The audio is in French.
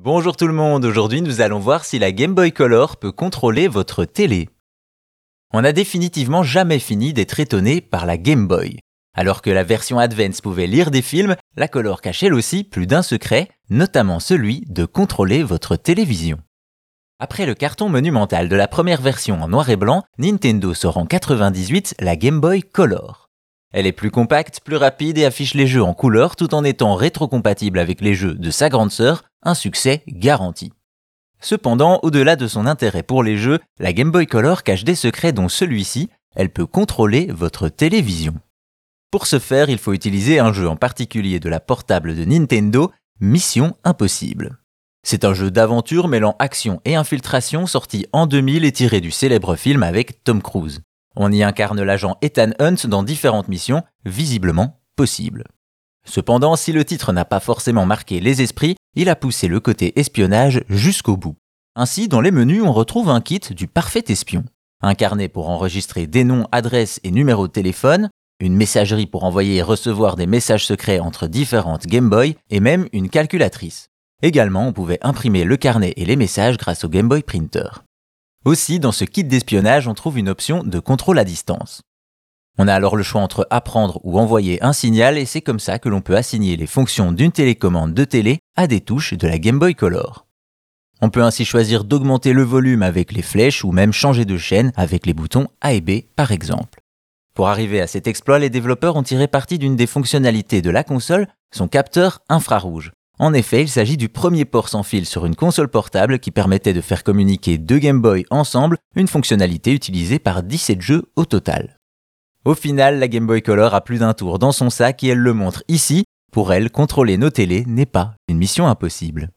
Bonjour tout le monde, aujourd'hui nous allons voir si la Game Boy Color peut contrôler votre télé. On n'a définitivement jamais fini d'être étonné par la Game Boy. Alors que la version Advance pouvait lire des films, la Color cache elle aussi plus d'un secret, notamment celui de contrôler votre télévision. Après le carton monumental de la première version en noir et blanc, Nintendo sort en 98 la Game Boy Color. Elle est plus compacte, plus rapide et affiche les jeux en couleur tout en étant rétrocompatible avec les jeux de sa grande sœur, un succès garanti. Cependant, au-delà de son intérêt pour les jeux, la Game Boy Color cache des secrets dont celui-ci, elle peut contrôler votre télévision. Pour ce faire, il faut utiliser un jeu en particulier de la portable de Nintendo, Mission Impossible. C'est un jeu d'aventure mêlant action et infiltration sorti en 2000 et tiré du célèbre film avec Tom Cruise. On y incarne l'agent Ethan Hunt dans différentes missions, visiblement possibles. Cependant, si le titre n'a pas forcément marqué les esprits, il a poussé le côté espionnage jusqu'au bout. Ainsi, dans les menus, on retrouve un kit du parfait espion. Un carnet pour enregistrer des noms, adresses et numéros de téléphone, une messagerie pour envoyer et recevoir des messages secrets entre différentes Game Boy et même une calculatrice. Également, on pouvait imprimer le carnet et les messages grâce au Game Boy Printer. Aussi, dans ce kit d'espionnage, on trouve une option de contrôle à distance. On a alors le choix entre apprendre ou envoyer un signal et c'est comme ça que l'on peut assigner les fonctions d'une télécommande de télé à des touches de la Game Boy Color. On peut ainsi choisir d'augmenter le volume avec les flèches ou même changer de chaîne avec les boutons A et B par exemple. Pour arriver à cet exploit, les développeurs ont tiré parti d'une des fonctionnalités de la console, son capteur infrarouge. En effet, il s'agit du premier port sans fil sur une console portable qui permettait de faire communiquer deux Game Boy ensemble, une fonctionnalité utilisée par 17 jeux au total. Au final, la Game Boy Color a plus d'un tour dans son sac et elle le montre ici. Pour elle, contrôler nos télés n'est pas une mission impossible.